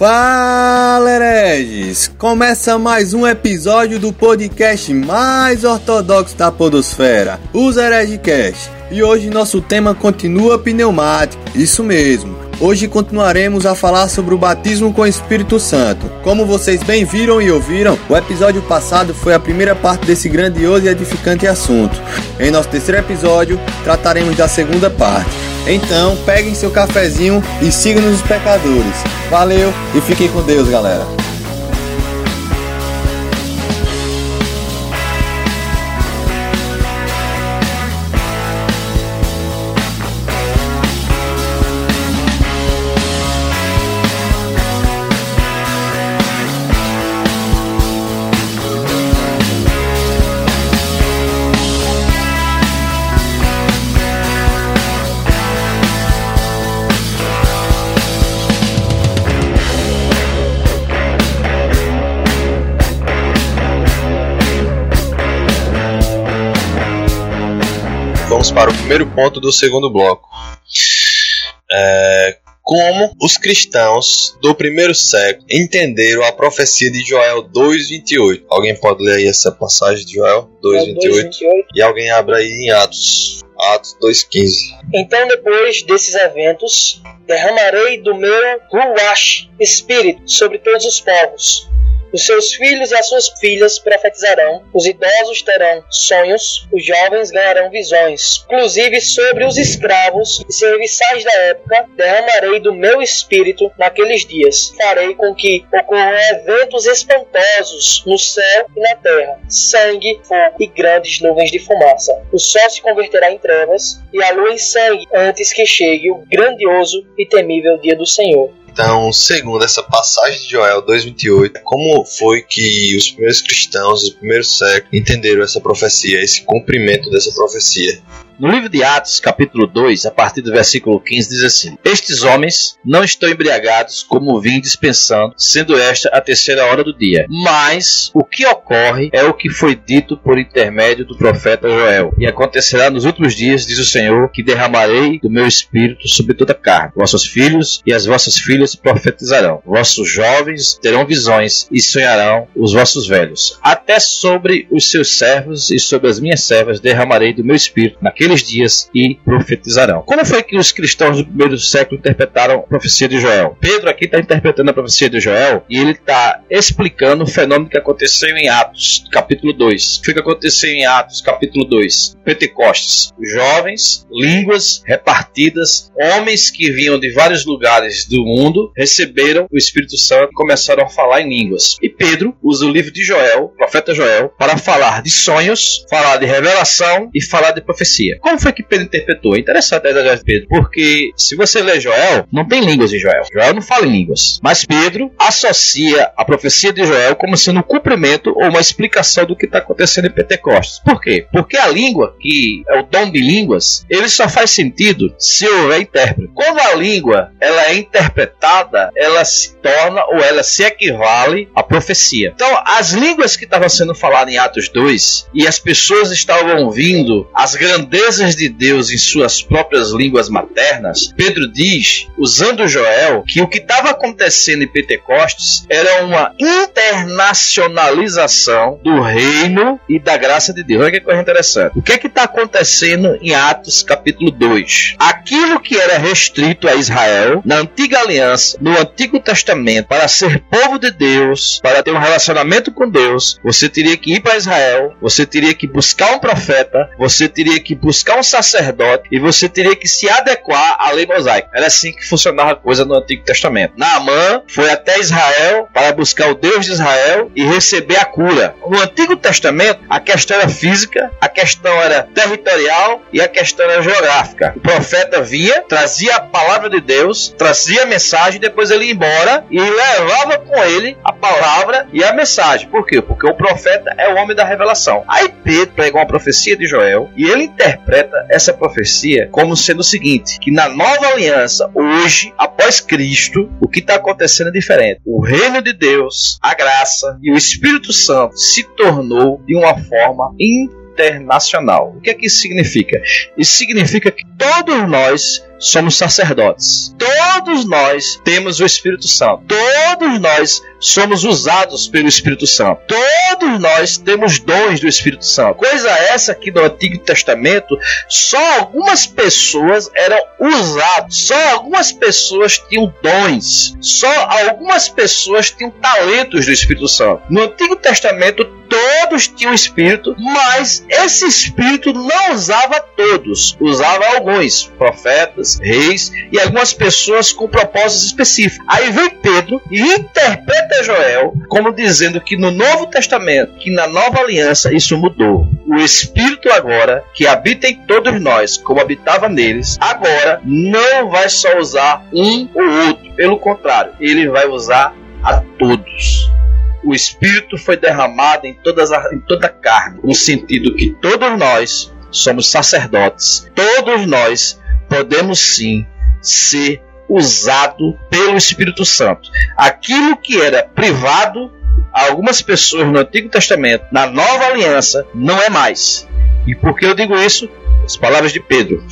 Fala hereges! Começa mais um episódio do podcast mais ortodoxo da podosfera, os Heredcast. E hoje nosso tema continua pneumático, isso mesmo. Hoje continuaremos a falar sobre o batismo com o Espírito Santo. Como vocês bem viram e ouviram, o episódio passado foi a primeira parte desse grandioso e edificante assunto. Em nosso terceiro episódio, trataremos da segunda parte. Então, peguem seu cafezinho e sigam-nos os pecadores. Valeu e fiquem com Deus, galera. Vamos para o primeiro ponto do segundo bloco. É, como os cristãos do primeiro século entenderam a profecia de Joel 2:28. Alguém pode ler aí essa passagem de Joel 2:28? E alguém abre aí em Atos. Atos 2:15. Então, depois desses eventos, derramarei do meu Ruach Espírito sobre todos os povos. Os seus filhos e as suas filhas profetizarão, os idosos terão sonhos, os jovens ganharão visões. Inclusive sobre os escravos e serviçais da época, derramarei do meu espírito naqueles dias. Farei com que ocorram eventos espantosos no céu e na terra: sangue, fogo e grandes nuvens de fumaça. O sol se converterá em trevas e a lua em sangue antes que chegue o grandioso e temível dia do Senhor. Então, segundo essa passagem de Joel 2:28, como foi que os primeiros cristãos do primeiro século entenderam essa profecia, esse cumprimento dessa profecia? No livro de Atos, capítulo 2, a partir do versículo 15, diz assim: Estes homens não estão embriagados como vim dispensando, sendo esta a terceira hora do dia. Mas o que ocorre é o que foi dito por intermédio do profeta Joel. E acontecerá nos últimos dias, diz o Senhor, que derramarei do meu espírito sobre toda a carne. Vossos filhos e as vossas filhas profetizarão. Vossos jovens terão visões e sonharão os vossos velhos. Até sobre os seus servos e sobre as minhas servas derramarei do meu espírito naquele naqueles dias e profetizarão. Como foi que os cristãos do primeiro século interpretaram a profecia de Joel? Pedro aqui está interpretando a profecia de Joel e ele está explicando o fenômeno que aconteceu em Atos, capítulo 2. O que aconteceu em Atos, capítulo 2? Pentecostes. Jovens, línguas repartidas, homens que vinham de vários lugares do mundo, receberam o Espírito Santo e começaram a falar em línguas. E Pedro usa o livro de Joel, profeta Joel, para falar de sonhos, falar de revelação e falar de profecia. Como foi que Pedro interpretou? É interessante a ideia de Pedro, porque se você ler Joel, não tem línguas em Joel. Joel não fala em línguas. Mas Pedro associa a profecia de Joel como sendo um cumprimento ou uma explicação do que está acontecendo em Pentecostes. Por quê? Porque a língua, que é o dom de línguas, ele só faz sentido se houver intérprete. Quando a língua ela é interpretada, ela se torna ou ela se equivale à profecia. Então, as línguas que estavam sendo faladas em Atos 2 e as pessoas estavam ouvindo as grandezas grandezas de Deus em suas próprias línguas maternas, Pedro diz, usando Joel, que o que estava acontecendo em Pentecostes era uma internacionalização do reino e da graça de Deus. Olha que coisa interessante. O que é que está acontecendo em Atos capítulo 2? Aquilo que era restrito a Israel na antiga aliança, no Antigo Testamento, para ser povo de Deus, para ter um relacionamento com Deus, você teria que ir para Israel, você teria que buscar um profeta, você teria que buscar buscar um sacerdote e você teria que se adequar à lei mosaica. Era assim que funcionava a coisa no Antigo Testamento. Naamã foi até Israel para buscar o Deus de Israel e receber a cura. No Antigo Testamento, a questão era física, a questão era territorial e a questão era geográfica. O profeta via, trazia a palavra de Deus, trazia a mensagem, depois ele ia embora e levava com ele a palavra e a mensagem. Por quê? Porque o profeta é o homem da revelação. Aí Pedro pega uma profecia de Joel e ele interpreta essa profecia como sendo o seguinte: que na nova aliança, hoje, após Cristo, o que está acontecendo é diferente. O reino de Deus, a graça e o Espírito Santo se tornou de uma forma internacional. O que é que isso significa? Isso significa que todos nós somos sacerdotes. Todos nós temos o Espírito Santo. Todos nós somos usados pelo Espírito Santo. Todos nós temos dons do Espírito Santo. Coisa essa que no Antigo Testamento só algumas pessoas eram usadas, só algumas pessoas tinham dons, só algumas pessoas tinham talentos do Espírito Santo. No Antigo Testamento todos tinham Espírito, mas esse Espírito não usava todos, usava alguns profetas reis e algumas pessoas com propósitos específicos. Aí vem Pedro e interpreta Joel como dizendo que no Novo Testamento, que na nova aliança, isso mudou. O Espírito agora, que habita em todos nós, como habitava neles, agora não vai só usar um ou outro. Pelo contrário, ele vai usar a todos o Espírito foi derramado em, todas a, em toda a carne, no sentido que todos nós somos sacerdotes, todos nós podemos sim ser usado pelo Espírito Santo. Aquilo que era privado a algumas pessoas no Antigo Testamento, na Nova Aliança, não é mais. E por que eu digo isso? As palavras de Pedro.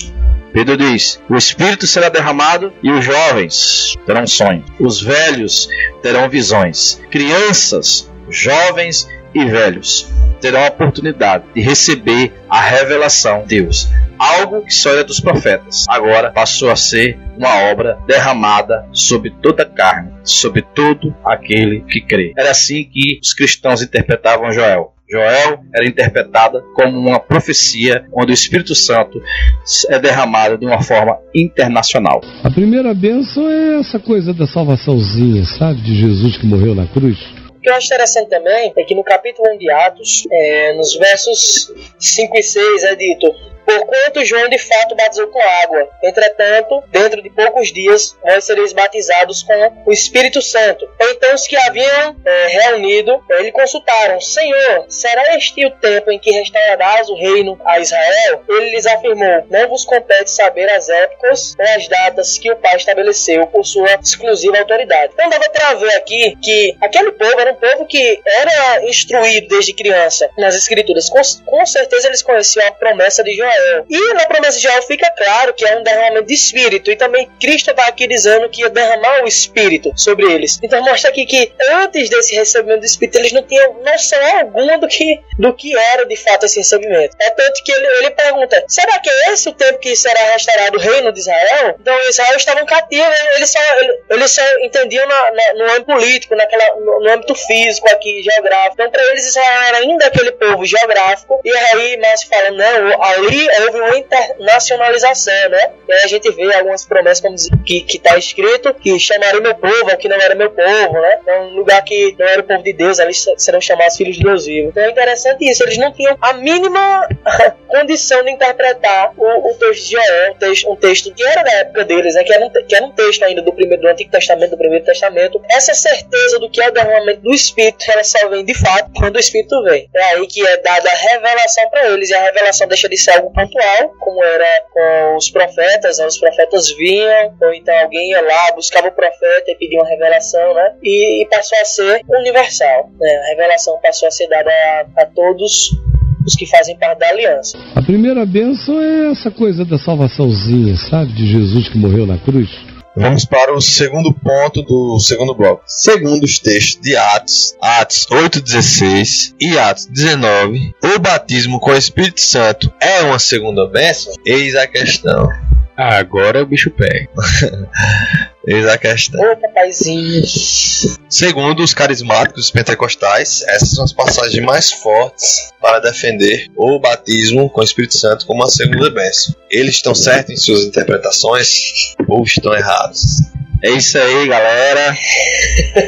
Pedro diz: O Espírito será derramado e os jovens terão sonhos, os velhos terão visões, crianças, jovens e velhos terão a oportunidade de receber a revelação de Deus algo que só era dos profetas. Agora passou a ser uma obra derramada sobre toda a carne, sobre todo aquele que crê. Era assim que os cristãos interpretavam Joel. Joel era interpretada como uma profecia onde o Espírito Santo é derramado de uma forma internacional. A primeira bênção é essa coisa da salvaçãozinha, sabe? De Jesus que morreu na cruz. O que eu acho interessante também é que no capítulo 1 de Atos, é, nos versos 5 e 6, é dito: porquanto João de fato batizou com água. Entretanto, dentro de poucos dias, vós sereis batizados com o Espírito Santo. Então os que haviam é, reunido, é, lhe consultaram, Senhor, será este o tempo em que restaurarás o reino a Israel? Ele lhes afirmou, não vos compete saber as épocas ou as datas que o Pai estabeleceu por sua exclusiva autoridade. Então dava para ver aqui que aquele povo era um povo que era instruído desde criança nas escrituras. Com, com certeza eles conheciam a promessa de Joel E na promessa de Israel fica claro que é um derramamento de espírito. E também Cristo está aqui dizendo que ia derramar o espírito sobre eles. Então mostra aqui que antes desse recebimento do espírito, eles não tinham noção alguma do que, do que era de fato esse recebimento. É tanto que ele, ele pergunta: será que é esse o tempo que será restaurado o reino de Israel? Então Israel estavam cativos, eles só, eles só entendiam na, na, no âmbito político, naquela, no, no âmbito físico aqui, geográfico. Então para eles Israel era ainda aquele povo geográfico. E aí Márcio fala: não, ali houve uma internacionalização, né? E aí a gente vê algumas promessas como que está escrito que chamaria meu povo, que não era meu povo, né? Então, um lugar que não era o povo de Deus, ali serão chamados filhos de Deus vivo. Então é interessante isso, eles não tinham a mínima condição de interpretar o, o texto de Joel, um texto, um texto que era da época deles, né? Que era, um, que era um texto ainda do primeiro do Antigo Testamento, do Primeiro Testamento. Essa certeza do que é o derramamento do Espírito, ela só vem de fato quando o Espírito vem. É aí que é dada a revelação para eles, e a revelação deixa de ser algo pontual, como era com os profetas, né? os profetas vinham, ou então alguém ia lá, buscava o profeta e pedia uma revelação, né? E, e passou a ser universal. Né? A revelação passou a ser dada a, a todos os que fazem parte da aliança. A primeira bênção é essa coisa da salvaçãozinha, sabe? De Jesus que morreu na cruz. Vamos para o segundo ponto do segundo bloco. Segundo os textos de Atos, Atos 8,16 e Atos 19, o batismo com o Espírito Santo é uma segunda bênção? Eis a questão. Agora o bicho pega. Eis a questão. Ô, papaizinho. Segundo os carismáticos pentecostais, essas são as passagens mais fortes para defender o batismo com o Espírito Santo como a segunda bênção. Eles estão certos em suas interpretações ou estão errados? É isso aí, galera.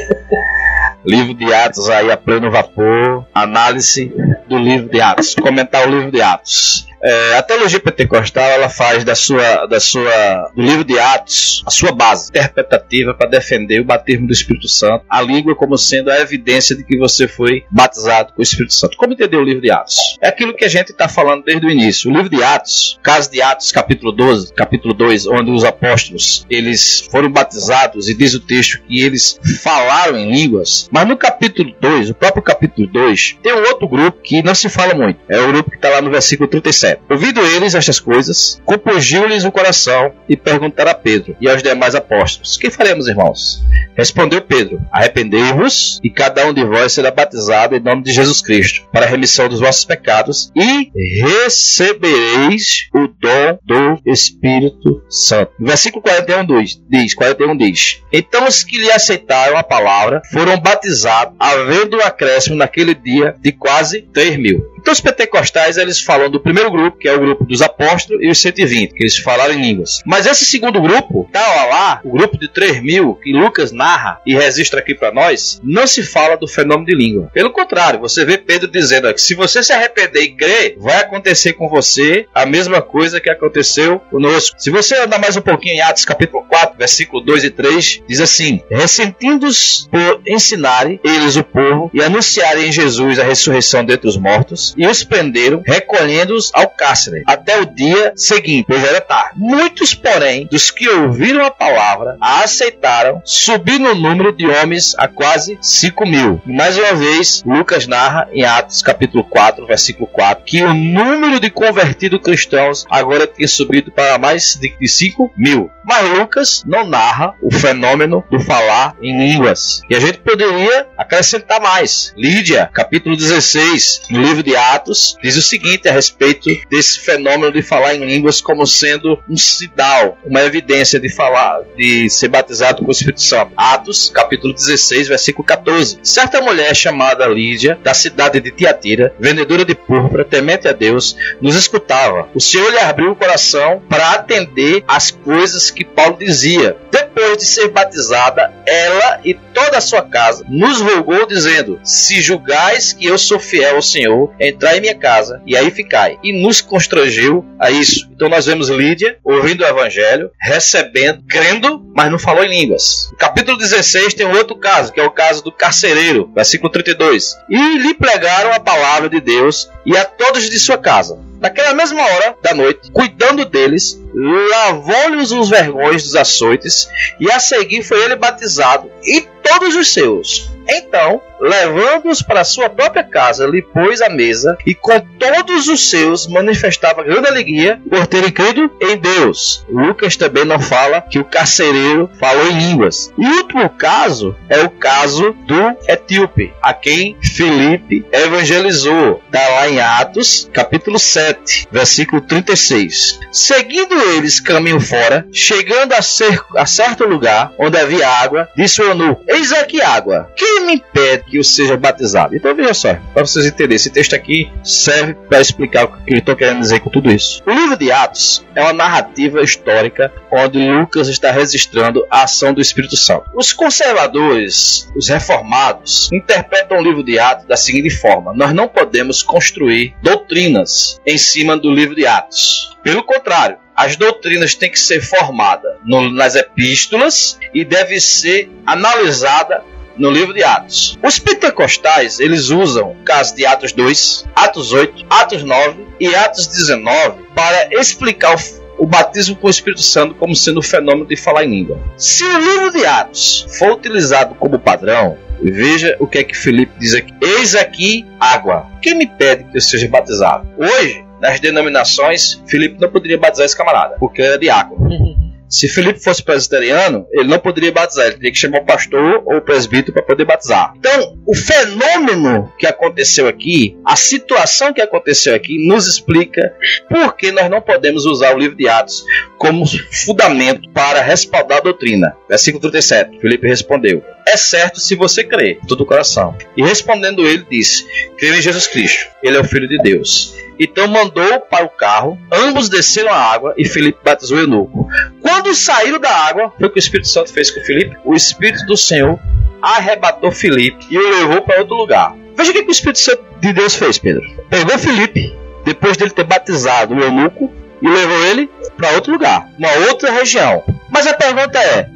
livro de Atos aí a pleno vapor. Análise do livro de Atos. Comentar o livro de Atos. É, a teologia pentecostal ela faz da sua, da sua, do livro de Atos a sua base interpretativa para defender o batismo do Espírito Santo, a língua como sendo a evidência de que você foi batizado com o Espírito Santo. Como entender o livro de Atos? É aquilo que a gente está falando desde o início. O livro de Atos, caso de Atos, capítulo 12, capítulo 2, onde os apóstolos eles foram batizados e diz o texto que eles falaram em línguas, mas no capítulo 2, o próprio capítulo 2, tem um outro grupo que não se fala muito. É o grupo que está lá no versículo 37. Ouvindo eles estas coisas, compungiu-lhes o coração e perguntaram a Pedro e aos demais apóstolos: Que faremos, irmãos? Respondeu Pedro: Arrependei-vos e cada um de vós será batizado em nome de Jesus Cristo para a remissão dos vossos pecados e recebereis o dom do Espírito Santo. versículo 41 diz, 41 diz: Então os que lhe aceitaram a palavra foram batizados, havendo um acréscimo naquele dia de quase 3 mil. Então os pentecostais eles falam do primeiro grupo, que é o grupo dos apóstolos, e os 120, que eles falaram em línguas. Mas esse segundo grupo, tá lá, o grupo de 3 mil, que Lucas narra e registra aqui para nós, não se fala do fenômeno de língua. Pelo contrário, você vê Pedro dizendo que se você se arrepender e crer, vai acontecer com você a mesma coisa que aconteceu conosco. Se você andar mais um pouquinho em Atos capítulo 4, versículo 2 e 3, diz assim: Ressentindo-os por ensinarem eles o povo e anunciarem em Jesus a ressurreição dentre os mortos, e os prenderam, recolhendo-os ao cárcere, até o dia seguinte, pois era tarde. Muitos, porém, dos que ouviram a palavra, a aceitaram, subindo o número de homens a quase 5 mil. Mais uma vez, Lucas narra em Atos capítulo 4, versículo 4, que o número de convertidos cristãos agora tinha subido para mais de 5 mil. Mas Lucas não narra o fenômeno do falar em línguas. E a gente poderia acrescentar mais. Lídia, capítulo 16, no livro de Atos, diz o seguinte a respeito desse fenômeno de falar em línguas como sendo um sinal, uma evidência de falar, de ser batizado com o Espírito Santo. Atos, capítulo 16, versículo 14. Certa mulher chamada Lídia, da cidade de Tiatira, vendedora de púrpura, temente a Deus, nos escutava. O Senhor lhe abriu o coração para atender às coisas que Paulo dizia. Depois de ser batizada, ela e toda a sua casa nos rogou, dizendo: Se julgais que eu sou fiel ao Senhor, entrai em minha casa e aí ficai. E nos constrangeu a isso. Então nós vemos Lídia ouvindo o evangelho, recebendo, crendo, mas não falou em línguas. Capítulo 16 tem um outro caso, que é o caso do carcereiro, versículo 32. E lhe pregaram a palavra de Deus e a todos de sua casa. Naquela mesma hora da noite, cuidando deles, lavou-lhes os vergões dos açoites, e a seguir foi ele batizado, e todos os seus. Então, levando-os para sua própria casa, lhe pôs a mesa, e com todos os seus manifestava grande alegria por terem crido em Deus. Lucas também não fala que o carcereiro falou em línguas. E o último caso é o caso do etíope, a quem Filipe evangelizou. Está lá em Atos, capítulo 7, versículo 36. Seguindo eles caminho fora, chegando a, ser, a certo lugar onde havia água, disse o eunuco: Eis aqui água. Quem me impede que eu seja batizado? Então veja só, para vocês entenderem, esse texto aqui serve para explicar o que eu estou querendo dizer com tudo isso. O livro de Atos é uma narrativa histórica onde Lucas está registrando a ação do Espírito Santo. Os conservadores, os reformados, interpretam o livro de Atos da seguinte forma: nós não podemos construir doutrinas em cima do livro de Atos. Pelo contrário, as doutrinas têm que ser formadas nas epístolas e deve ser analisada no livro de Atos. Os pentecostais, eles usam o caso de Atos 2, Atos 8, Atos 9 e Atos 19 para explicar o, o batismo com o Espírito Santo como sendo o fenômeno de falar em língua. Se o livro de Atos for utilizado como padrão, Veja o que é que Felipe diz aqui. Eis aqui água. Quem me pede que eu seja batizado? Hoje, nas denominações, Felipe não poderia batizar esse camarada, porque era diácono. Se Felipe fosse presbiteriano, ele não poderia batizar, ele teria que chamar o pastor ou o presbítero para poder batizar. Então, o fenômeno que aconteceu aqui, a situação que aconteceu aqui, nos explica por que nós não podemos usar o livro de Atos como fundamento para respaldar a doutrina. Versículo 37. Felipe respondeu: É certo se você crê, todo o coração. E respondendo ele, disse: Creio em Jesus Cristo, ele é o Filho de Deus. Então mandou para o carro, ambos desceram a água e Felipe batizou o eunuco. Quando saíram da água, foi o que o Espírito Santo fez com Felipe. O Espírito do Senhor arrebatou Felipe e o levou para outro lugar. Veja o que o Espírito Santo de Deus fez, Pedro. Pegou Felipe, depois dele ter batizado o eunuco, e levou ele para outro lugar, uma outra região. Mas a pergunta é: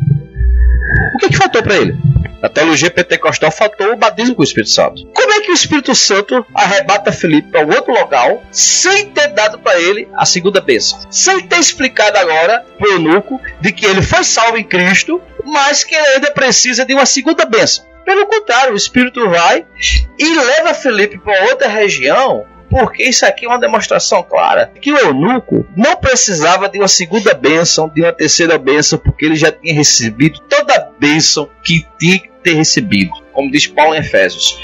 o que, que faltou para ele? Na teologia pentecostal faltou o batismo com o Espírito Santo. Como é que o Espírito Santo arrebata Felipe para outro local sem ter dado para ele a segunda bênção? Sem ter explicado agora para o eunuco de que ele foi salvo em Cristo, mas que ele ainda precisa de uma segunda bênção. Pelo contrário, o Espírito vai e leva Felipe para outra região porque isso aqui é uma demonstração clara que o eunuco não precisava de uma segunda bênção, de uma terceira bênção, porque ele já tinha recebido toda a bênção que que ter recebido. Como diz Paulo em Efésios,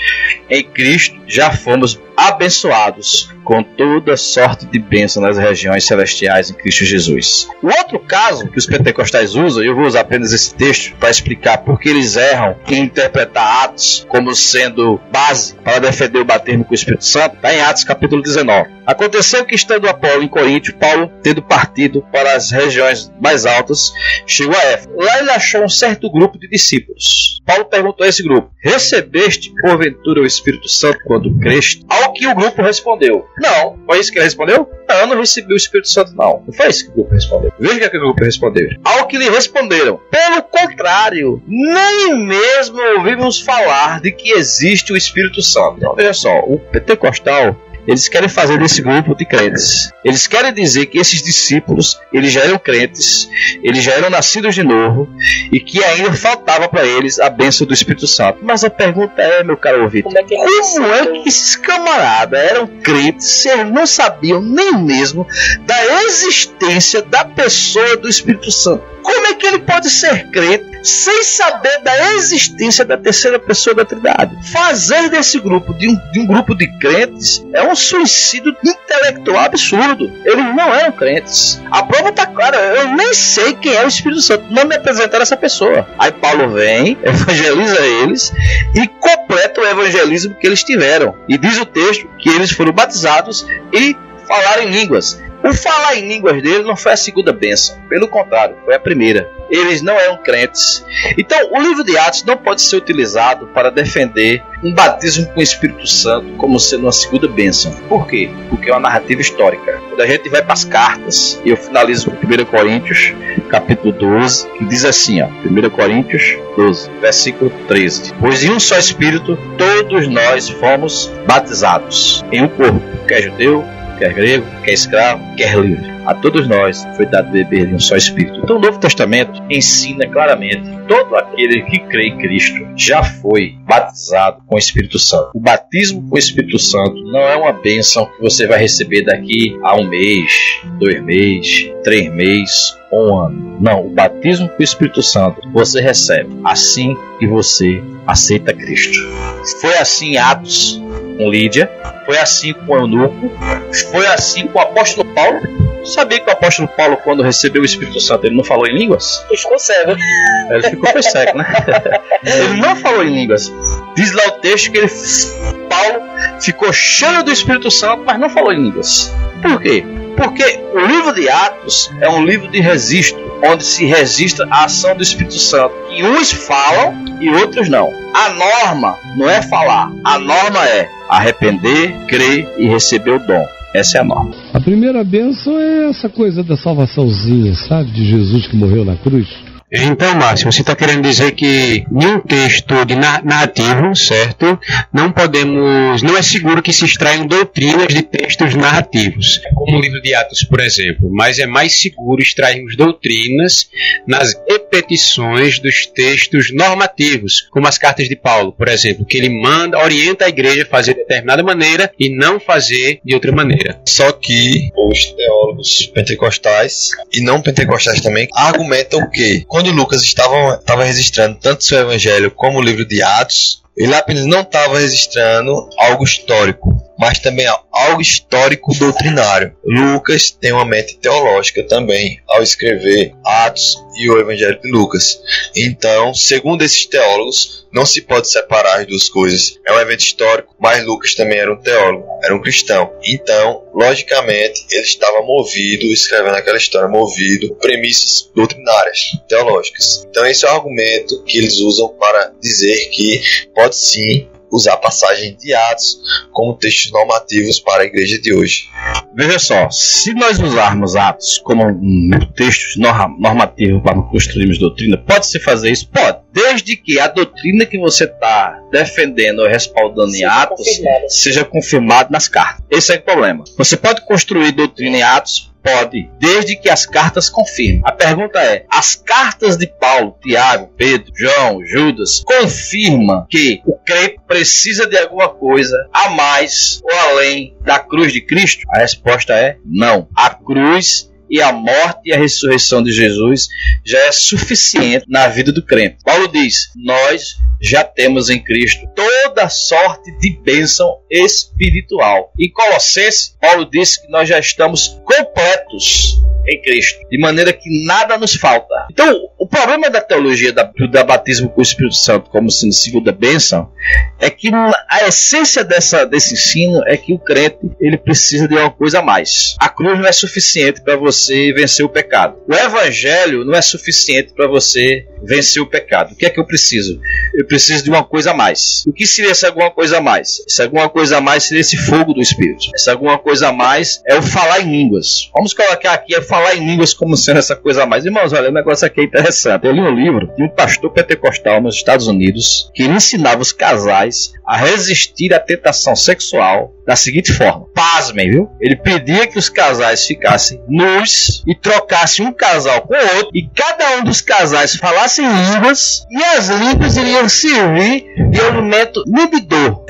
em Cristo já fomos abençoados com toda sorte de bênção nas regiões celestiais em Cristo Jesus. O outro caso que os pentecostais usam, eu vou usar apenas esse texto para explicar por que eles erram em interpretar Atos como sendo base para defender o batismo com o Espírito Santo, está em Atos capítulo 19. Aconteceu que estando Apolo em Coríntio, Paulo, tendo partido para as regiões mais altas, chegou a Éfeso. Lá ele achou um certo grupo de discípulos. Paulo perguntou a esse grupo: Recebeste porventura o Espírito Santo quando creste? Ao que o grupo respondeu: Não. Foi isso que ele respondeu? Não, eu não recebi o Espírito Santo, não. Não foi isso que o grupo respondeu. Veja o que, é que o grupo respondeu. Ao que lhe responderam: Pelo contrário, nem mesmo ouvimos falar de que existe o Espírito Santo. Então, veja só, o pentecostal eles querem fazer desse grupo de crentes. Eles querem dizer que esses discípulos, eles já eram crentes, eles já eram nascidos de novo e que ainda faltava para eles a bênção do Espírito Santo. Mas a pergunta é, meu caro ouvido, como é que, é como é que esses camaradas eram crentes, eles não sabiam nem mesmo da existência da pessoa do Espírito Santo? Como é que ele pode ser crente sem saber da existência da terceira pessoa da Trindade? Fazer desse grupo de um, de um grupo de crentes é um suicídio intelectual absurdo. Eles não eram crentes. A prova está clara. Eu nem sei quem é o Espírito Santo. Não me apresentaram essa pessoa. Aí Paulo vem, evangeliza eles e completa o evangelismo que eles tiveram. E diz o texto que eles foram batizados e falaram línguas. O falar em línguas dele não foi a segunda bênção, pelo contrário, foi a primeira. Eles não eram crentes. Então, o livro de Atos não pode ser utilizado para defender um batismo com o Espírito Santo como sendo uma segunda bênção. Por quê? Porque é uma narrativa histórica. Quando a gente vai para as cartas, e eu finalizo com 1 Coríntios, capítulo 12, que diz assim, ó, 1 Coríntios 12, versículo 13. Pois em um só Espírito todos nós fomos batizados em um corpo, quer judeu, quer grego, quer escravo, quer livre. A todos nós foi dado beber de um só Espírito. Então o Novo Testamento ensina claramente todo aquele que crê em Cristo já foi batizado com o Espírito Santo. O batismo com o Espírito Santo não é uma bênção que você vai receber daqui a um mês, dois meses, três meses ou um ano. Não, o batismo com o Espírito Santo você recebe assim que você aceita Cristo. Foi assim Atos com Lídia, foi assim com o Eunuco, foi assim com o apóstolo Paulo. Sabia que o apóstolo Paulo, quando recebeu o Espírito Santo, ele não falou em línguas? Ele ficou cego. Ele ficou foi cego, né? ele não falou em línguas. Diz lá o texto que ele, Paulo ficou cheio do Espírito Santo, mas não falou em línguas. Por quê? Porque o livro de Atos é um livro de registro, onde se registra a ação do Espírito Santo. Que uns falam e outros não. A norma não é falar, a norma é arrepender, crer e receber o dom. Essa é a norma. A primeira bênção é essa coisa da salvaçãozinha, sabe? De Jesus que morreu na cruz. Então, Márcio, você está querendo dizer que em um texto de narrativo, certo? Não podemos, não é seguro que se extraiam doutrinas de textos narrativos, como o livro de Atos, por exemplo, mas é mais seguro extrairmos doutrinas nas repetições dos textos normativos, como as cartas de Paulo, por exemplo, que ele manda, orienta a igreja a fazer de determinada maneira e não fazer de outra maneira. Só que os teólogos pentecostais e não pentecostais também argumentam o quê? Lucas estava, estava registrando tanto seu evangelho como o livro de Atos, ele apenas não estava registrando algo histórico, mas também algo histórico doutrinário. Lucas tem uma mente teológica também ao escrever Atos e o Evangelho de Lucas. Então, segundo esses teólogos, não se pode separar as duas coisas. É um evento histórico, mas Lucas também era um teólogo, era um cristão. Então, logicamente, ele estava movido, escrevendo aquela história, movido por premissas doutrinárias, teológicas. Então, esse é o argumento que eles usam para dizer que pode sim usar passagens de Atos como textos normativos para a igreja de hoje. Veja só, se nós usarmos Atos como textos normativos para construirmos doutrina, pode-se fazer isso? Pode. Desde que a doutrina que você está defendendo ou respaldando seja em Atos confirmada. seja confirmada nas cartas. Esse é o problema. Você pode construir doutrina em Atos Pode, desde que as cartas confirmem. A pergunta é: as cartas de Paulo, Tiago, Pedro, João, Judas confirmam que o crente precisa de alguma coisa a mais ou além da cruz de Cristo? A resposta é não. A cruz e a morte e a ressurreição de Jesus já é suficiente na vida do crente. Paulo diz: Nós já temos em Cristo toda sorte de bênção espiritual. Em Colossenses, Paulo disse que nós já estamos completos em Cristo, de maneira que nada nos falta. Então, o problema da teologia da, do da batismo com o Espírito Santo como sendo segunda bênção é que a essência dessa, desse ensino é que o crente ele precisa de uma coisa a mais. A cruz não é suficiente para você vencer o pecado. O evangelho não é suficiente para você vencer o pecado. O que é que eu preciso? Eu preciso de uma coisa a mais. O que seria essa alguma coisa a mais? Essa alguma coisa a mais seria esse fogo do Espírito. Essa alguma coisa a mais é o falar em línguas. Vamos colocar aqui a falar em línguas como sendo essa coisa a mais. Irmãos, olha, o negócio aqui é interessante. Eu li um livro de um pastor pentecostal nos Estados Unidos que ensinava os casais a resistir à tentação sexual da seguinte forma: pasmem, viu? Ele pedia que os casais ficassem nus e trocassem um casal com o outro, e cada um dos casais falasse línguas, e as línguas iriam servir de alimento inibidor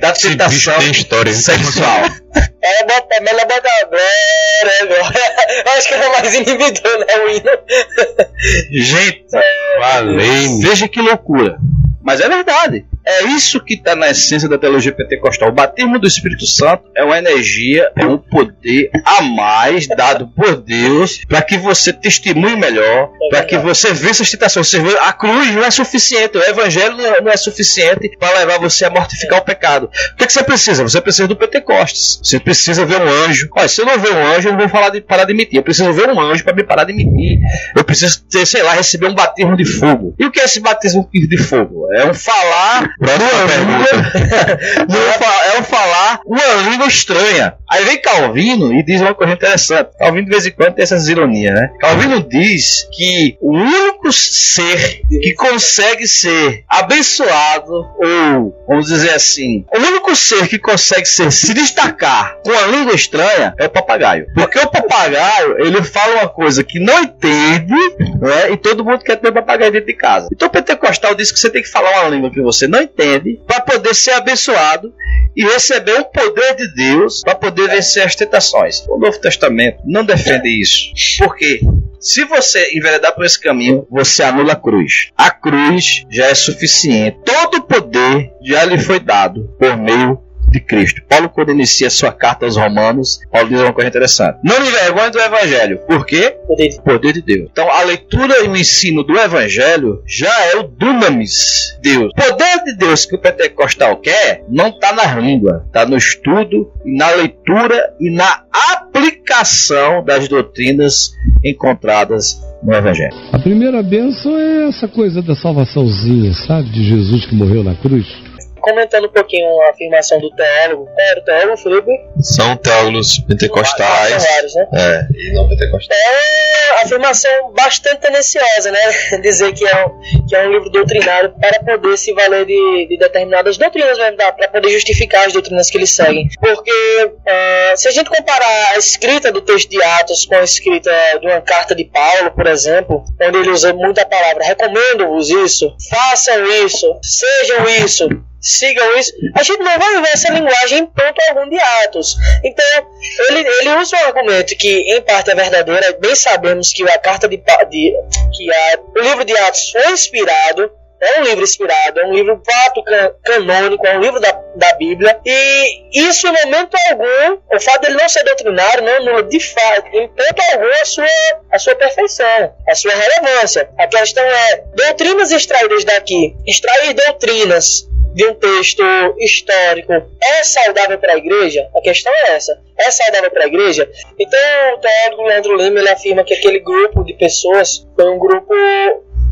da tentação história, sexual. Ela bota, ela bota agora, agora. Acho que era mais inibidor, né, o hino? Gente, valeu. Veja que loucura. Mas é verdade. É isso que está na essência da teologia pentecostal. O batismo do Espírito Santo é uma energia, é um poder a mais dado por Deus para que você testemunhe melhor, para que você vença as tentações. Você vê, a cruz não é suficiente, o evangelho não é suficiente para levar você a mortificar o pecado. O que, é que você precisa? Você precisa do Pentecostes. Você precisa ver um anjo. Olha, se eu não ver um anjo, eu não vou falar de, parar de mentir. Eu preciso ver um anjo para me parar de mentir. Eu preciso ter, sei lá, receber um batismo de fogo. E o que é esse batismo de fogo? É um falar Próxima pergunta. é o falar uma língua estranha. Aí vem Calvino e diz uma coisa interessante. Calvino de vez em quando tem essas ironias, né? Calvino diz que o único ser que consegue ser abençoado, ou vamos dizer assim, o único ser que consegue ser, se destacar com a língua estranha é o papagaio. Porque o papagaio, ele fala uma coisa que não entende, né? E todo mundo quer ter um papagaio dentro de casa. Então o pentecostal diz que você tem que falar uma língua que você não entende para poder ser abençoado e receber o poder de Deus para poder vencer as tentações. O Novo Testamento não defende isso. Por quê? Se você enveredar por esse caminho, você anula a cruz. A cruz já é suficiente. Todo o poder já lhe foi dado por meio de Cristo. Paulo, quando inicia sua carta aos Romanos, Paulo diz uma coisa interessante: Não me vergonhe do Evangelho. Por quê? Poder. Poder de Deus. Então, a leitura e o ensino do Evangelho já é o dunamis Deus. O poder de Deus que o pentecostal quer não está na língua, está no estudo, na leitura e na aplicação das doutrinas encontradas no Evangelho. A primeira bênção é essa coisa da salvaçãozinha, sabe? De Jesus que morreu na cruz comentando um pouquinho a afirmação do teólogo. Qual era o teólogo, Felipe? São teólogos pentecostais. São vários, né? É, e não pentecostais. É uma afirmação bastante tendenciosa, né? Dizer que é, um, que é um livro doutrinário para poder se valer de, de determinadas doutrinas mesmo, para poder justificar as doutrinas que eles seguem. Porque uh, se a gente comparar a escrita do texto de Atos com a escrita de uma carta de Paulo, por exemplo, onde ele usa muita palavra, recomendo-vos isso, façam isso, sejam isso, sigam isso, a gente não vai ver essa linguagem em ponto algum de Atos. Então, ele, ele usa um argumento que em parte é verdadeiro, bem sabemos que a carta de, de que a, o livro de Atos foi inspirado é um livro inspirado, é um livro fato can canônico, é um livro da, da Bíblia. E isso, em momento algum, o fato dele não ser doutrinário, não anula de fato, em ponto algum, a sua, a sua perfeição, a sua relevância. A questão é: doutrinas extraídas daqui, extrair doutrinas de um texto histórico é saudável para a igreja? A questão é essa. É saudável para a igreja? Então, o teólogo Leandro Lima ele afirma que aquele grupo de pessoas foi um grupo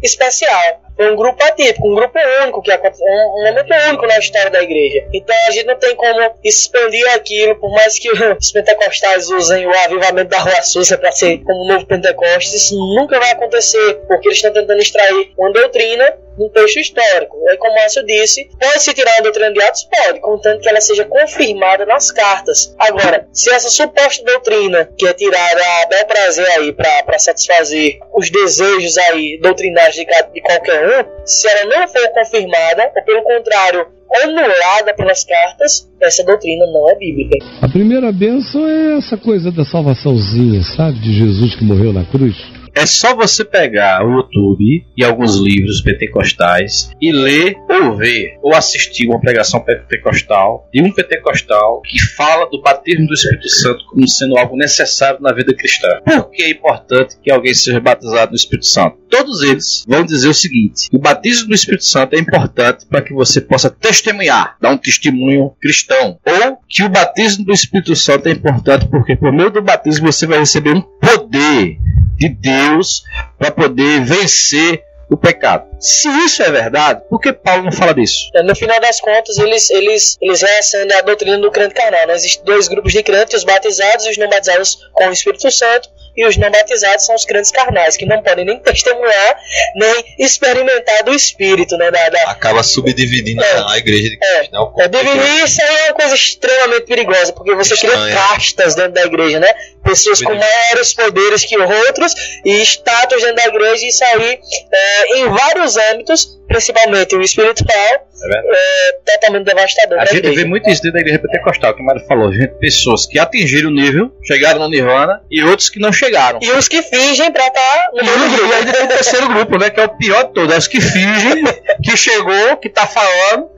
especial um grupo atípico, um grupo único, que aconteceu, um, momento único na história da igreja. Então a gente não tem como expandir aquilo, por mais que os pentecostais usem o avivamento da Rua Sussa para ser como novo Pentecostes, isso nunca vai acontecer, porque eles estão tentando extrair uma doutrina num texto histórico. Aí, como o Márcio disse, pode-se tirar a doutrina de Atos? Pode, contanto que ela seja confirmada nas cartas. Agora, se essa suposta doutrina, que é tirada a bel prazer aí para satisfazer os desejos aí doutrinários de, de qualquer se ela não for confirmada, ou pelo contrário, anulada pelas cartas, essa doutrina não é bíblica. A primeira bênção é essa coisa da salvaçãozinha, sabe? De Jesus que morreu na cruz. É só você pegar o YouTube e alguns livros pentecostais e ler ou ver ou assistir uma pregação pentecostal de um pentecostal que fala do batismo do Espírito Santo como sendo algo necessário na vida cristã. Por que é importante que alguém seja batizado no Espírito Santo? Todos eles vão dizer o seguinte: o batismo do Espírito Santo é importante para que você possa testemunhar, dar um testemunho cristão. Ou que o batismo do Espírito Santo é importante porque por meio do batismo você vai receber um poder de Deus para poder vencer o pecado. Se isso é verdade, por que Paulo não fala disso? É, no final das contas, eles, eles, eles reacendem a doutrina do crente carnal. Né? Existem dois grupos de crentes, os batizados e os não batizados com o Espírito Santo e os não batizados são os crentes carnais, que não podem nem testemunhar, nem experimentar do Espírito, né? Da, da... Acaba subdividindo é, a igreja de Cristo. É, né? é, dividir isso é uma coisa extremamente perigosa, porque você Estranha. cria castas dentro da igreja, né? Pessoas com maiores poderes que outros e status dentro da igreja, e isso aí, é, em vários âmbitos, principalmente o espiritual, é, é totalmente devastador. A gente vê muito isso dentro da igreja pentecostal, que o Mário falou, gente, pessoas que atingiram o nível, chegaram no Nirvana, e outros que não chegaram. E os que fingem pra estar tá no mesmo grupo. E ainda tem o terceiro grupo, né, que é o pior de todos, é os que fingem, que chegou, que tá falando,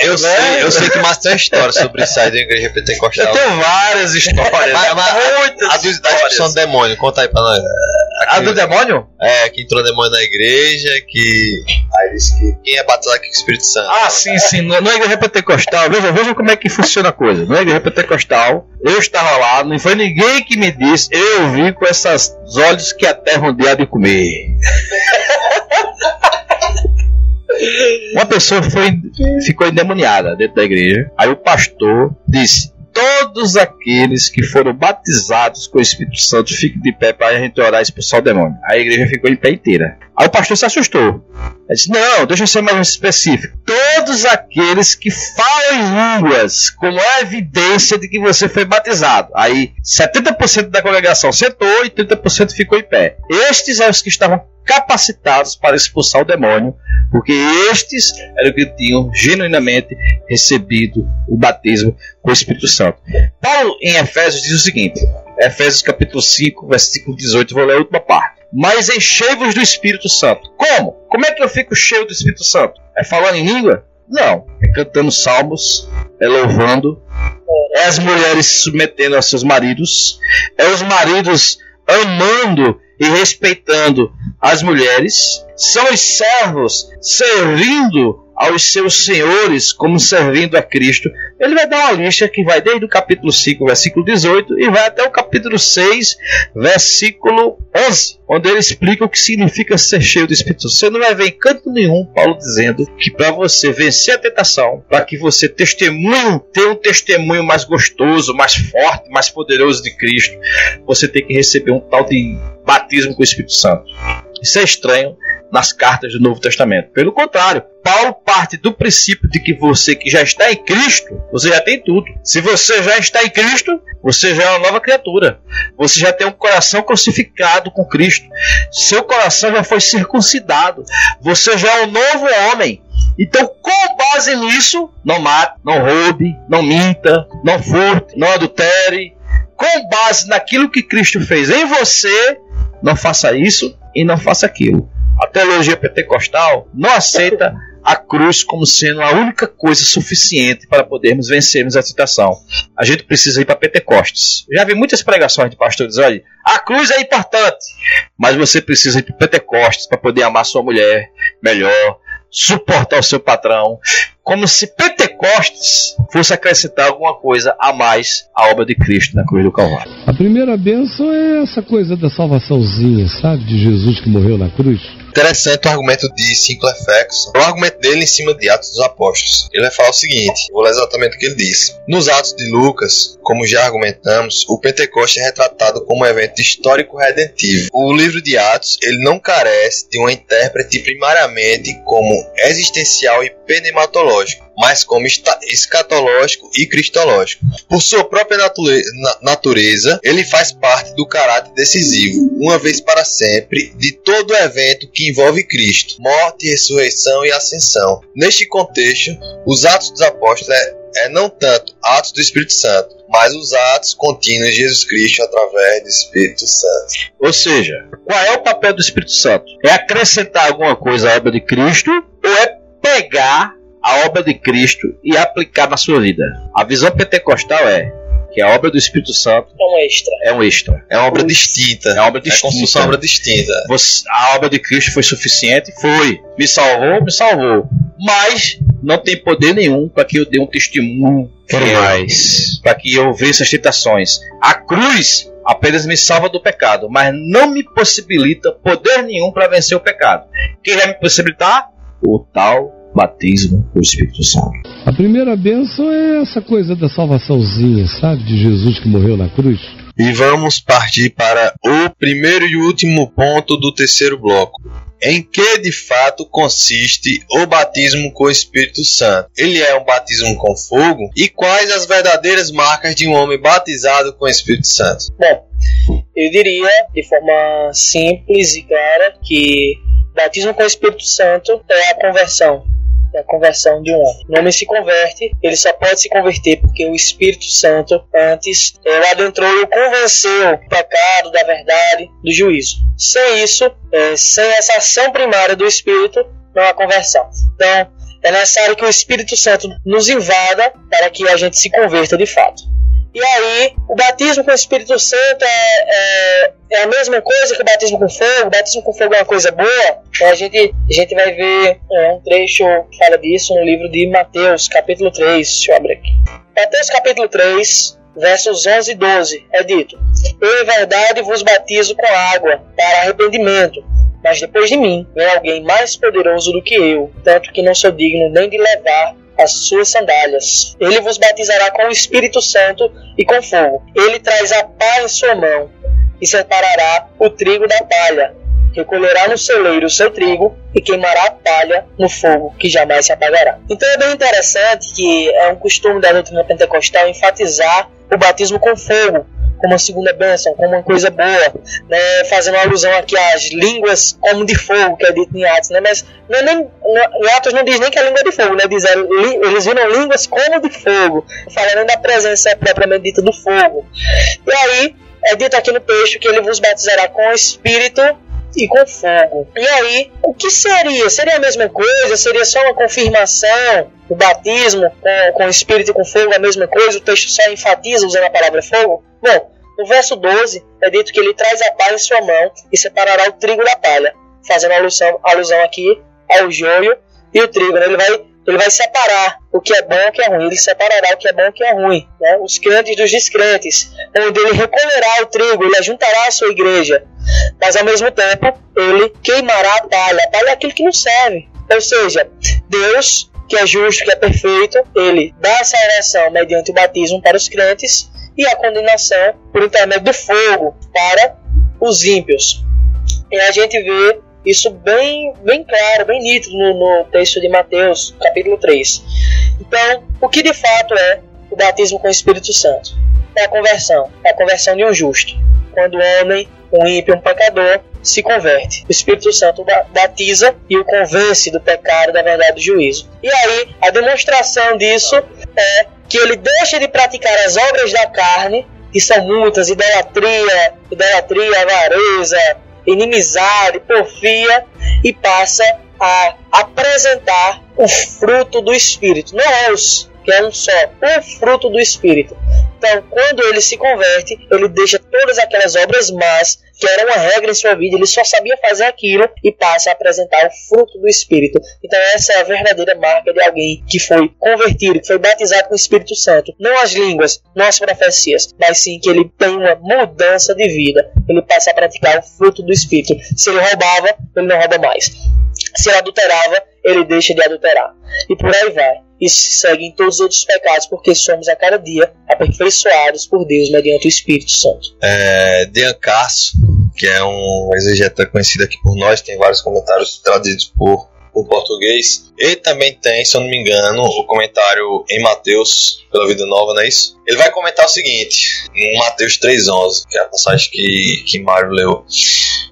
eu sei, eu sei que mais tem história sobre isso aí da igreja pentecostal. Eu tenho várias histórias. mas, mas, muitas a, histórias. A discussão do demônio, conta aí pra nós. A do demônio? É, que entrou demônio na igreja, que. Aí disse que quem é batizado aqui com o Espírito Santo. Ah, sim, sim. Na, na igreja pentecostal, veja, veja como é que funciona a coisa. Na igreja pentecostal, eu estava lá, não foi ninguém que me disse, eu vi com esses olhos que a terra um dia de comer. Uma pessoa foi, ficou endemoniada dentro da igreja. Aí o pastor disse: Todos aqueles que foram batizados com o Espírito Santo fiquem de pé para a gente orar e expulsar o demônio. A igreja ficou em pé inteira. Aí o pastor se assustou. Ele disse: Não, deixa eu ser mais específico. Todos aqueles que falam línguas, como evidência de que você foi batizado. Aí 70% da congregação sentou e 30% ficou em pé. Estes são os que estavam capacitados para expulsar o demônio, porque estes eram que tinham genuinamente recebido o batismo com o Espírito Santo. Paulo, em Efésios, diz o seguinte: Efésios capítulo 5, versículo 18, vou ler a última parte. Mas enchei-vos do Espírito Santo. Como? Como é que eu fico cheio do Espírito Santo? É falando em língua? Não. É cantando salmos, é louvando, é as mulheres se submetendo aos seus maridos, é os maridos amando e respeitando as mulheres, são os servos servindo aos seus senhores como servindo a Cristo. Ele vai dar uma lista que vai desde o capítulo 5, versículo 18 e vai até o capítulo 6, versículo 11, onde ele explica o que significa ser cheio do Espírito Santo. Você não vai ver em canto nenhum Paulo dizendo que para você vencer a tentação, para que você testemunhe, tenha um testemunho mais gostoso, mais forte, mais poderoso de Cristo, você tem que receber um tal de batismo com o Espírito Santo. Isso é estranho nas cartas do Novo Testamento. Pelo contrário, Paulo parte do princípio de que você que já está em Cristo, você já tem tudo. Se você já está em Cristo, você já é uma nova criatura. Você já tem um coração crucificado com Cristo. Seu coração já foi circuncidado. Você já é um novo homem. Então, com base nisso, não mate, não roube, não minta, não furte, não adultere. Com base naquilo que Cristo fez em você, não faça isso e não faça aquilo. A teologia pentecostal não aceita a cruz como sendo a única coisa suficiente para podermos vencermos a tentação. A gente precisa ir para Pentecostes. já vi muitas pregações de pastores aí. A cruz é importante, mas você precisa ir para Pentecostes para poder amar sua mulher melhor, suportar o seu patrão, como se Pentecostes fosse acrescentar alguma coisa a mais à obra de Cristo na cruz do Calvário. A primeira bênção é essa coisa da salvaçãozinha, sabe? De Jesus que morreu na cruz. Interessante o argumento de Sinclair Ferguson. O argumento dele em cima de Atos dos Apóstolos. Ele vai falar o seguinte: vou ler exatamente o que ele disse. Nos Atos de Lucas, como já argumentamos, o Pentecoste é retratado como um evento histórico redentivo. O livro de Atos ele não carece de um intérprete primariamente como existencial e pneumatológico, mas como escatológico e cristológico. Por sua própria natureza, ele faz parte do caráter decisivo, uma vez para sempre, de todo evento que envolve Cristo, morte, ressurreição e ascensão. Neste contexto, os Atos dos Apóstolos é, é não tanto atos do Espírito Santo, mas os atos contínuos de Jesus Cristo através do Espírito Santo. Ou seja, qual é o papel do Espírito Santo? É acrescentar alguma coisa à obra de Cristo ou é pegar a obra de Cristo e aplicar na sua vida. A visão pentecostal é que a obra do Espírito Santo é um extra. É um extra. É uma obra distinta. É uma obra distinta. É uma obra distinta. Você, a obra de Cristo foi suficiente? Foi. Me salvou? Me salvou. Mas não tem poder nenhum para que eu dê um testemunho mais. Para que eu vença as tentações. A cruz apenas me salva do pecado, mas não me possibilita poder nenhum para vencer o pecado. Quem vai me possibilitar? O tal batismo com o Espírito Santo. A primeira bênção é essa coisa da salvaçãozinha, sabe? De Jesus que morreu na cruz. E vamos partir para o primeiro e último ponto do terceiro bloco. Em que de fato consiste o batismo com o Espírito Santo? Ele é um batismo com fogo? E quais as verdadeiras marcas de um homem batizado com o Espírito Santo? Bom, eu diria de forma simples e clara que batismo com o Espírito Santo é a conversão é a conversão de um homem. O homem se converte, ele só pode se converter porque o Espírito Santo antes é, adentrou e o convenceu do pecado, da verdade, do juízo. Sem isso, é, sem essa ação primária do Espírito, não há conversão. Então, é necessário que o Espírito Santo nos invada para que a gente se converta de fato. E aí, o batismo com o Espírito Santo é, é, é, a mesma coisa que o batismo com fogo. O batismo com fogo é uma coisa boa. Então a gente, a gente vai ver é, um trecho que fala disso no livro de Mateus, capítulo 3. Deixa eu abrir aqui. Mateus, capítulo 3, versos 11 e 12. É dito: Eu, em verdade, vos batizo com água para arrependimento. Mas depois de mim vem alguém mais poderoso do que eu, tanto que não sou digno nem de levar as suas sandálias. Ele vos batizará com o Espírito Santo e com fogo. Ele traz a pá em sua mão e separará o trigo da palha. Recolherá no celeiro o seu trigo e queimará a palha no fogo, que jamais se apagará. Então é bem interessante que é um costume da doutrina pentecostal enfatizar o batismo com fogo, como uma segunda bênção, como uma coisa boa, né, fazendo alusão aqui às línguas como de fogo, que é dito em Atos, né, mas não é nem, em Atos não diz nem que é língua de fogo, né, diz, é, eles viram línguas como de fogo, falando da presença propriamente dita do fogo. E aí, é dito aqui no texto que ele vos batizará com o Espírito e com fogo. E aí, o que seria? Seria a mesma coisa? Seria só uma confirmação? O batismo com, com o Espírito e com fogo a mesma coisa? O texto só enfatiza usando a palavra fogo? Bom, no verso 12 é dito que ele traz a palha em sua mão e separará o trigo da palha, fazendo alusão, alusão aqui ao joio e o trigo. Né? Ele vai ele vai separar o que é bom e o que é ruim. Ele separará o que é bom e o que é ruim. Né? Os crentes dos descrentes. Onde ele recolherá o trigo, ele ajuntará a sua igreja. Mas ao mesmo tempo, ele queimará a palha. A palha é aquilo que não serve. Ou seja, Deus, que é justo, que é perfeito, ele dá a salvação mediante o batismo para os crentes e a condenação por intermédio do fogo para os ímpios. E a gente vê isso bem, bem claro, bem nítido no, no texto de Mateus, capítulo 3. Então, o que de fato é o batismo com o Espírito Santo? É a conversão, é a conversão de um justo. Quando o homem, um ímpio, um pecador, se converte. O Espírito Santo batiza e o convence do pecado, da verdade do juízo. E aí, a demonstração disso é que ele deixa de praticar as obras da carne, que são muitas, idolatria, idolatria, avareza, inimizade, porfia, e passa a apresentar o fruto do Espírito. Não é os que é um só, o fruto do Espírito. Então, quando ele se converte, ele deixa todas aquelas obras más que era uma regra em sua vida, ele só sabia fazer aquilo e passa a apresentar o fruto do Espírito. Então, essa é a verdadeira marca de alguém que foi convertido, que foi batizado com o Espírito Santo. Não as línguas, não as profecias, mas sim que ele tem uma mudança de vida. Ele passa a praticar o fruto do Espírito. Se ele roubava, ele não rouba mais. Se ele adulterava, ele deixa de adulterar. E por aí vai. Isso se segue em todos os outros pecados, porque somos a cada dia aperfeiçoados por Deus mediante o Espírito Santo. É, Dean Carso, que é um exegeta conhecido aqui por nós, tem vários comentários traduzidos por o português. Ele também tem, se eu não me engano, o comentário em Mateus, pela Vida Nova, não é isso? Ele vai comentar o seguinte, em Mateus 3,11, que é a passagem que, que Mário leu.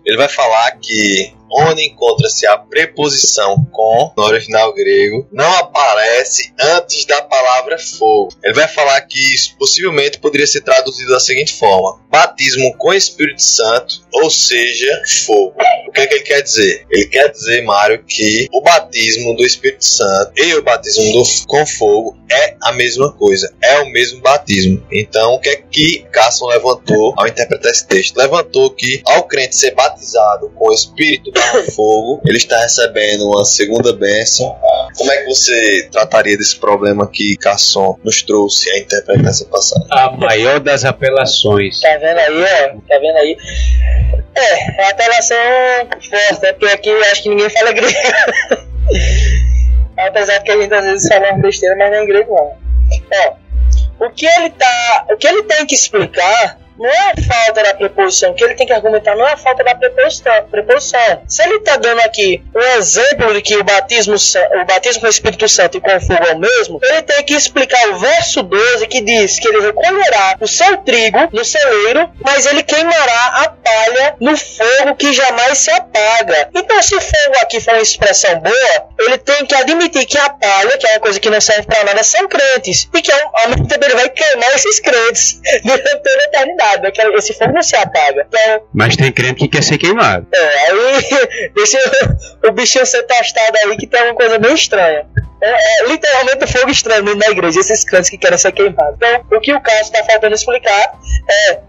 Ele vai falar que onde encontra-se a preposição com, no original grego, não aparece antes da palavra fogo. Ele vai falar que isso possivelmente poderia ser traduzido da seguinte forma: batismo com Espírito Santo, ou seja, fogo. O que, é que ele quer dizer? Ele quer dizer, Mário, que o batismo do Espírito Santo e o batismo do, com fogo é a mesma coisa, é o mesmo batismo. Então, o que é que Carson levantou ao interpretar esse texto? Levantou que ao crente ser batizado com o Espírito fogo, ele está recebendo uma segunda bênção. Como é que você trataria desse problema que Casson nos trouxe a interpretar essa passagem? A maior das apelações. Tá vendo aí, ó? Tá vendo aí? É, é a apelação forte, né? Porque aqui eu acho que ninguém fala grego. Apesar que a gente às vezes fala uma besteira, mas não é grego não. Ó, o que ele tá. O que ele tem que explicar não é a falta da preposição, que ele tem que argumentar não é a falta da preposição. preposição. Se ele está dando aqui um exemplo de que o batismo, o batismo com o Espírito Santo e com o fogo é o mesmo, ele tem que explicar o verso 12 que diz que ele recolherá o seu trigo no celeiro, mas ele queimará a palha no fogo que jamais se apaga. Então, se fogo aqui for uma expressão boa, ele tem que admitir que a palha, que é uma coisa que não serve para nada, são crentes. E que ao mesmo tempo ele vai queimar esses crentes durante toda a eternidade esse fogo não se apaga. Então, Mas tem crente que quer ser queimado. É, aí deixa o bichinho ser testado aí que tem uma coisa bem estranha. É, é, literalmente fogo estranho na igreja, esses crentes que querem ser queimados. Então, o que o caso está faltando explicar é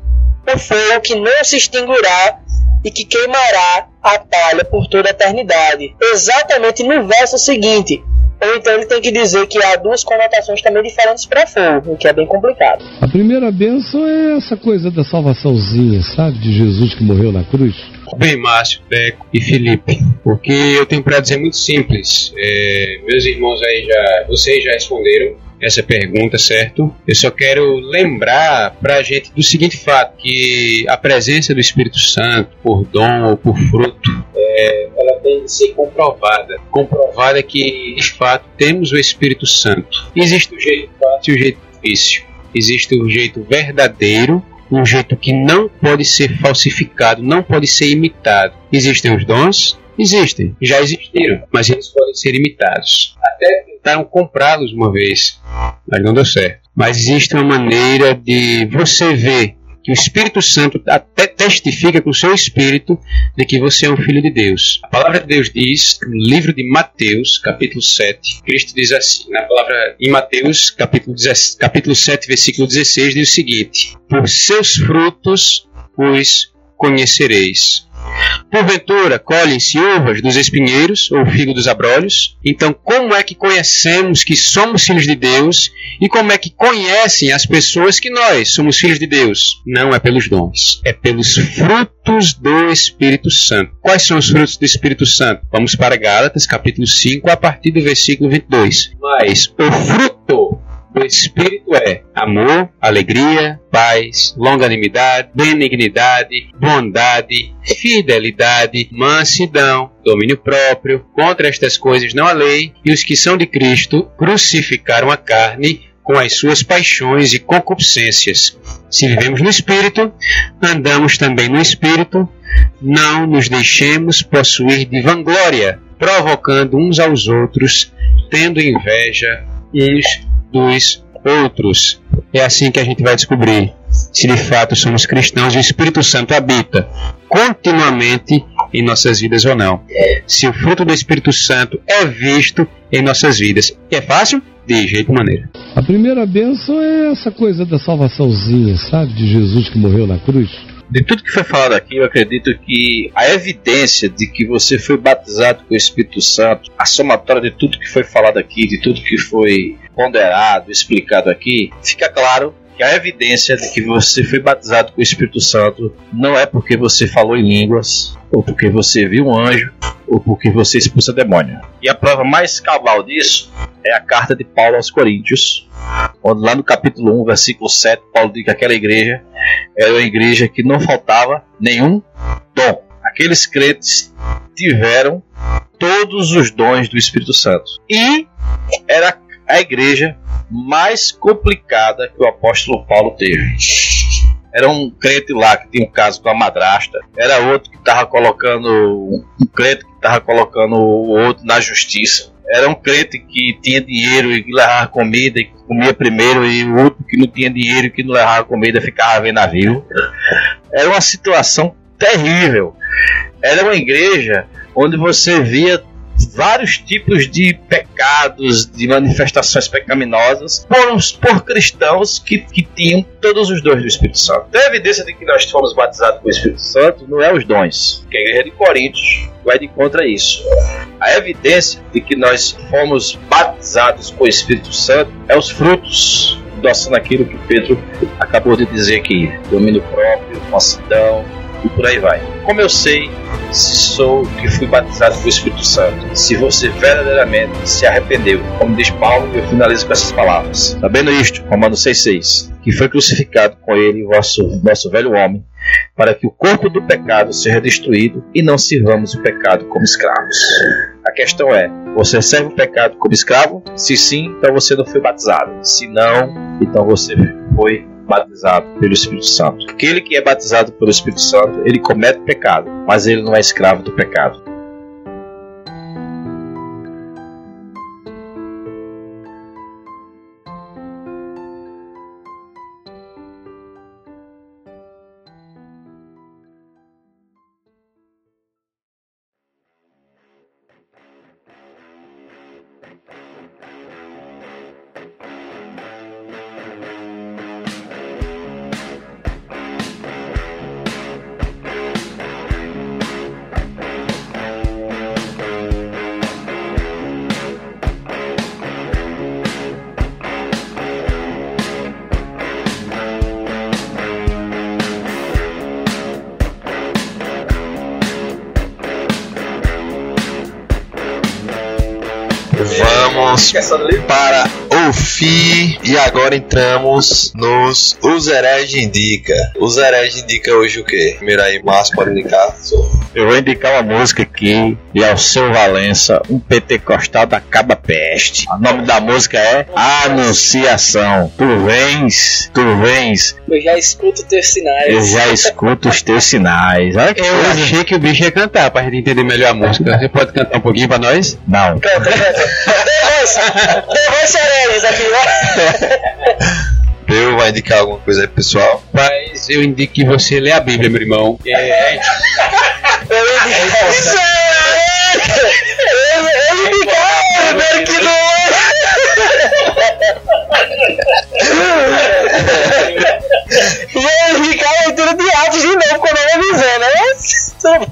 o fogo que não se extinguirá e que queimará a palha por toda a eternidade. Exatamente no verso seguinte, ou então ele tem que dizer que há duas conotações também diferentes para fogo, o que é bem complicado. A primeira bênção é essa coisa da salvaçãozinha, sabe? De Jesus que morreu na cruz. Bem, Márcio, Deco e Felipe, porque eu tenho para dizer muito simples. É, meus irmãos aí já, vocês já responderam essa pergunta, certo? Eu só quero lembrar para a gente do seguinte fato, que a presença do Espírito Santo, por dom ou por fruto, é, tem de ser comprovada. Comprovada que, de fato, temos o Espírito Santo. Existe o jeito fácil e o jeito difícil. Existe o jeito verdadeiro um jeito que não pode ser falsificado, não pode ser imitado. Existem os dons? Existem, já existiram, mas eles podem ser imitados. Até tentaram comprá-los uma vez, mas não deu certo. Mas existe uma maneira de você ver que o Espírito Santo até testifica com o seu espírito de que você é um filho de Deus. A palavra de Deus diz, no livro de Mateus, capítulo 7, Cristo diz assim, na palavra em Mateus, capítulo, 17, capítulo 7, versículo 16, diz o seguinte: Por seus frutos os conhecereis. Porventura, colhem-se uvas dos espinheiros ou figo dos abrolhos? Então, como é que conhecemos que somos filhos de Deus e como é que conhecem as pessoas que nós somos filhos de Deus? Não é pelos dons, é pelos frutos do Espírito Santo. Quais são os frutos do Espírito Santo? Vamos para Gálatas, capítulo 5, a partir do versículo 22. Mas o fruto do Espírito é amor, alegria, paz, longanimidade, benignidade, bondade, fidelidade, mansidão, domínio próprio. Contra estas coisas não há lei, e os que são de Cristo crucificaram a carne com as suas paixões e concupiscências. Se vivemos no Espírito, andamos também no Espírito, não nos deixemos possuir de vanglória, provocando uns aos outros, tendo inveja uns dos outros. É assim que a gente vai descobrir se de fato somos cristãos e o Espírito Santo habita continuamente em nossas vidas ou não. Se o fruto do Espírito Santo é visto em nossas vidas. É fácil? De jeito maneira. A primeira bênção é essa coisa da salvaçãozinha, sabe? De Jesus que morreu na cruz. De tudo que foi falado aqui, eu acredito que a evidência de que você foi batizado com o Espírito Santo, a somatória de tudo que foi falado aqui, de tudo que foi ponderado, explicado aqui, fica claro que a evidência de que você foi batizado com o Espírito Santo não é porque você falou em línguas, ou porque você viu um anjo, ou porque você expulsa demônio. E a prova mais cabal disso é a carta de Paulo aos Coríntios, onde lá no capítulo 1, versículo 7, Paulo diz que aquela igreja era uma igreja que não faltava nenhum dom. Aqueles crentes tiveram todos os dons do Espírito Santo. E era a igreja mais complicada que o apóstolo Paulo teve. Era um crente lá que tinha um caso com a madrasta, era outro que estava colocando um crente que estava colocando o outro na justiça. Era um crente que tinha dinheiro e que levava comida e comia primeiro, e o outro que não tinha dinheiro e que não levava comida ficava vendo navio. Era uma situação terrível. Era uma igreja onde você via vários tipos de pecados, de manifestações pecaminosas por, por cristãos que, que tinham todos os dons do Espírito Santo. A evidência de que nós fomos batizados com o Espírito Santo não é os dons, que a igreja de Coríntios vai de contra isso. A evidência de que nós fomos batizados com o Espírito Santo é os frutos doação naquilo que Pedro acabou de dizer aqui: domínio próprio, mansidão e por aí vai. Como eu sei se sou que fui batizado com o Espírito Santo? Se você verdadeiramente se arrependeu, como diz Paulo, eu finalizo com essas palavras. Sabendo isto, Romano 6,6, que foi crucificado com ele o vosso, nosso velho homem, para que o corpo do pecado seja destruído e não sirvamos o pecado como escravos. A questão é: você serve o pecado como escravo? Se sim, então você não foi batizado. Se não, então você foi batizado pelo Espírito Santo. Aquele que é batizado pelo Espírito Santo, ele comete pecado, mas ele não é escravo do pecado. Vamos para o FI e agora entramos nos Os Herege Indica. Os Herege Indica hoje o quê? Primeiro aí, Márcio pode indicar? Eu vou indicar uma música aqui de Alceu Valença, um pentecostal da Caba Peste. O nome da música é Anunciação. Tu vens, tu vens. Eu já escuto teus sinais. Eu já escuto os teus sinais. Olha que Eu coisa. achei que o bicho ia cantar pra gente entender melhor a música. Você pode cantar um pouquinho pra nós? Não. Pronto, pronto. Derrou sereios aqui, ó. Eu vai indicar alguma coisa aí, pessoal? Mas eu indico que você lê a Bíblia, meu irmão. É, Indico. Isso é! Eu, eu indicava primeiro que não Vou indicar a leitura de Atos de novo, quando eu avisando, né? Tudo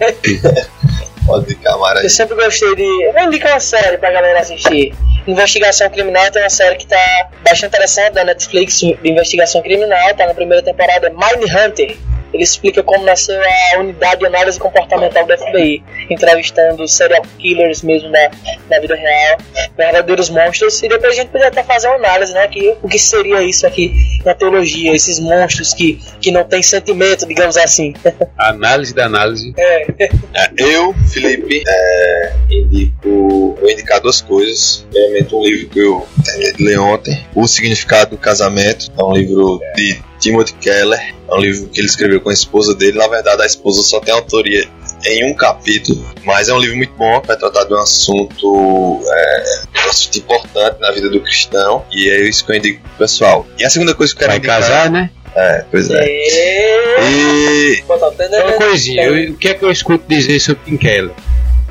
Pode indicar, Mara. Eu sempre gostei de. Vou indicar uma série pra galera assistir. Investigação Criminal tem uma série que tá bastante interessante da Netflix de investigação criminal, tá na primeira temporada, Mind Hunter. Ele explica como nasceu a unidade de análise comportamental do FBI, entrevistando serial killers mesmo na, na vida real, verdadeiros monstros, e depois a gente podia até fazer uma análise, né? Que, o que seria isso aqui na teologia, esses monstros que, que não têm sentimento, digamos assim. A análise da análise. É. É, eu, Felipe, é, indico, vou indicar duas coisas. Primeiramente, um livro que eu terminei de ler ontem, O Significado do Casamento. É um livro de Timothy Keller. É um livro que ele escreveu com a esposa dele. Na verdade, a esposa só tem autoria em um capítulo, mas é um livro muito bom, vai tratar de um assunto, é, um assunto importante na vida do cristão, e é isso que eu indico pro pessoal. E a segunda coisa que eu quero Vai indicar... casar, né? É, pois é. E... E Só uma coisinha, eu- o que é que eu escuto dizer sobre Tim Keller?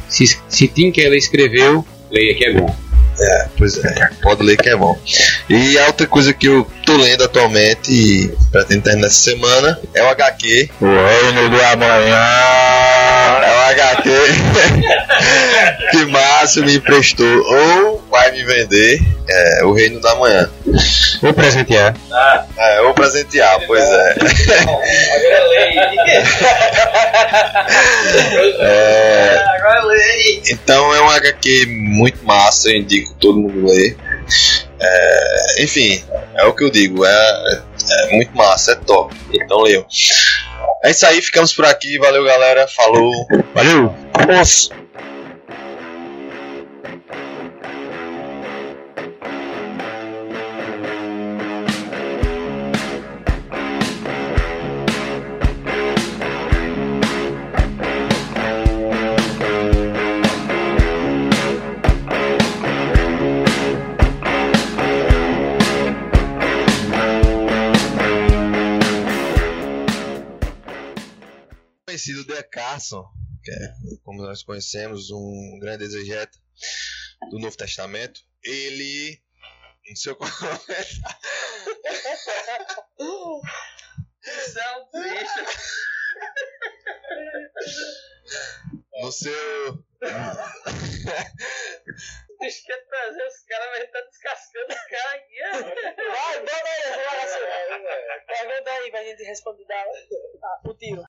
Se, se Tim Keller escreveu, leia que é bom. É, pois é, pode ler que é bom. E a outra coisa que eu tô lendo atualmente e pretendo terminar essa semana é o HQ. O Reino do Amanhã. É o HQ que Márcio me emprestou ou vai me vender. É, o Reino do Amanhã. Vou presentear. É, ou presentear, pois é. É, Então é um HQ muito massa, eu indico todo mundo ler. É, enfim, é o que eu digo, é, é muito massa, é top. Então leiam. É isso aí, ficamos por aqui, valeu galera, falou. Valeu! Vamos! Carson, que é, como nós conhecemos, um grande exegeta do Novo Testamento, ele, no seu comentário, no seu Deixa eu trazer os caras, vai estar descascando os caras aqui. Vai, bota aí, Pergunta aí pra gente responder da, o tiro.